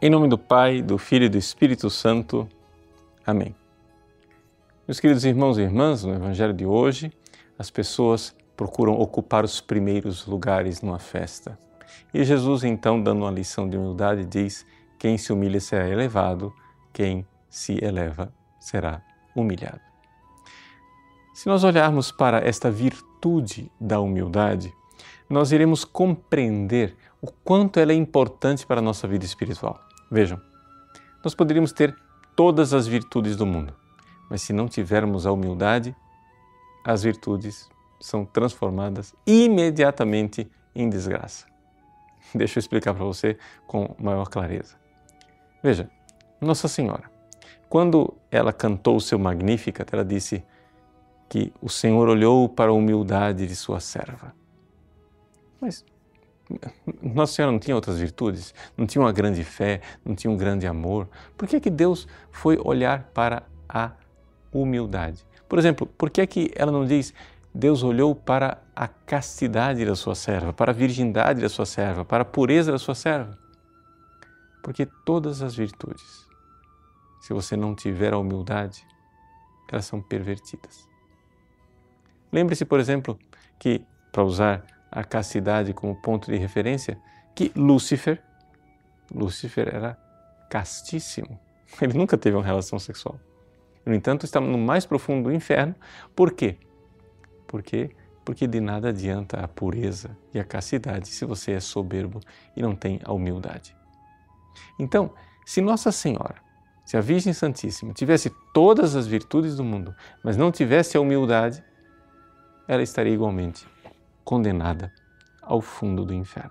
Em nome do Pai, do Filho e do Espírito Santo. Amém. Meus queridos irmãos e irmãs, no Evangelho de hoje, as pessoas procuram ocupar os primeiros lugares numa festa. E Jesus, então, dando uma lição de humildade, diz: quem se humilha será elevado, quem se eleva será humilhado. Se nós olharmos para esta virtude da humildade, nós iremos compreender o quanto ela é importante para a nossa vida espiritual. Vejam, nós poderíamos ter todas as virtudes do mundo, mas se não tivermos a humildade, as virtudes são transformadas imediatamente em desgraça. Deixa eu explicar para você com maior clareza. Veja, Nossa Senhora, quando ela cantou o seu Magnificat, ela disse que o Senhor olhou para a humildade de sua serva. Mas nossa Senhora não tinha outras virtudes? Não tinha uma grande fé? Não tinha um grande amor? Por que, que Deus foi olhar para a humildade? Por exemplo, por que, que ela não diz Deus olhou para a castidade da sua serva, para a virgindade da sua serva, para a pureza da sua serva? Porque todas as virtudes, se você não tiver a humildade, elas são pervertidas. Lembre-se, por exemplo, que, para usar a castidade como ponto de referência, que Lúcifer, Lúcifer era castíssimo. Ele nunca teve uma relação sexual. No entanto, está no mais profundo do inferno. Por quê? Porque porque de nada adianta a pureza e a castidade se você é soberbo e não tem a humildade. Então, se Nossa Senhora, se a Virgem Santíssima tivesse todas as virtudes do mundo, mas não tivesse a humildade, ela estaria igualmente condenada ao fundo do inferno.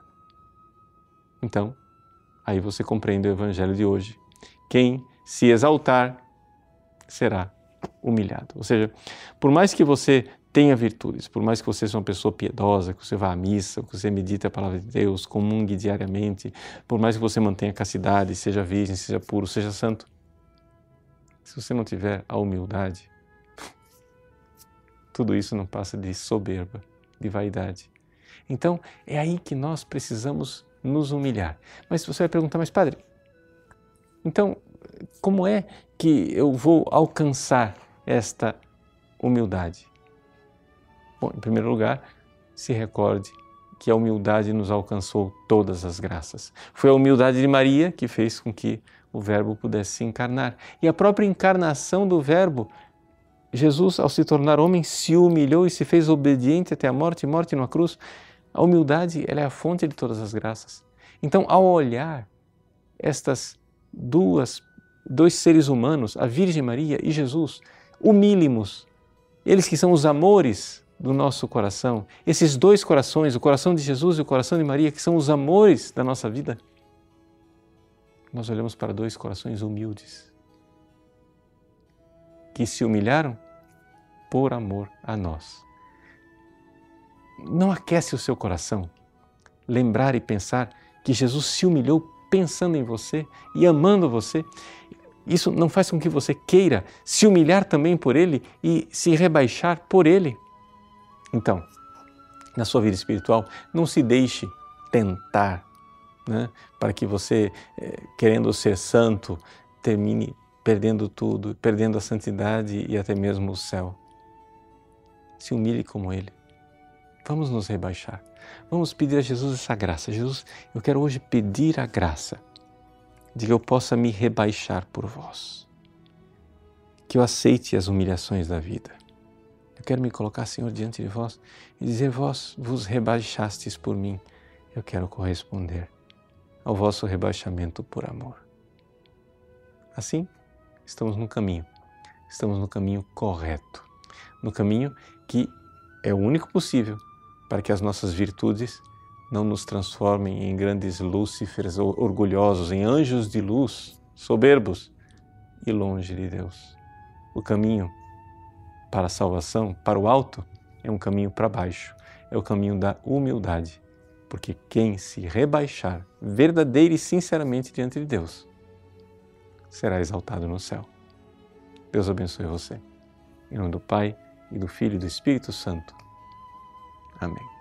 Então, aí você compreende o evangelho de hoje. Quem se exaltar será humilhado. Ou seja, por mais que você tenha virtudes, por mais que você seja uma pessoa piedosa, que você vá à missa, que você medite a palavra de Deus, comungue diariamente, por mais que você mantenha a castidade, seja virgem, seja puro, seja santo, se você não tiver a humildade, tudo isso não passa de soberba de vaidade. Então, é aí que nós precisamos nos humilhar. Mas você vai perguntar, mas padre, então, como é que eu vou alcançar esta humildade? Bom, em primeiro lugar, se recorde que a humildade nos alcançou todas as graças. Foi a humildade de Maria que fez com que o Verbo pudesse se encarnar. E a própria encarnação do Verbo Jesus, ao se tornar homem, se humilhou e se fez obediente até a morte morte numa cruz. A humildade ela é a fonte de todas as graças. Então, ao olhar estas duas, dois seres humanos, a Virgem Maria e Jesus, humílimos, eles que são os amores do nosso coração, esses dois corações, o coração de Jesus e o coração de Maria, que são os amores da nossa vida, nós olhamos para dois corações humildes que se humilharam por amor a nós. Não aquece o seu coração lembrar e pensar que Jesus se humilhou pensando em você e amando você. Isso não faz com que você queira se humilhar também por Ele e se rebaixar por Ele. Então, na sua vida espiritual, não se deixe tentar né, para que você, eh, querendo ser santo, termine perdendo tudo, perdendo a santidade e até mesmo o céu. Se humilhe como Ele. Vamos nos rebaixar. Vamos pedir a Jesus essa graça. Jesus, eu quero hoje pedir a graça de que eu possa me rebaixar por vós. Que eu aceite as humilhações da vida. Eu quero me colocar, Senhor, diante de vós e dizer: Vós vos rebaixastes por mim. Eu quero corresponder ao vosso rebaixamento por amor. Assim, estamos no caminho, estamos no caminho correto, no caminho que é o único possível para que as nossas virtudes não nos transformem em grandes lúcifers orgulhosos, em anjos de luz, soberbos e longe de Deus. O caminho para a salvação, para o alto, é um caminho para baixo, é o caminho da humildade, porque quem se rebaixar verdadeira e sinceramente diante de Deus, será exaltado no céu. Deus abençoe você. Em nome do Pai, e do Filho e do Espírito Santo. Amém.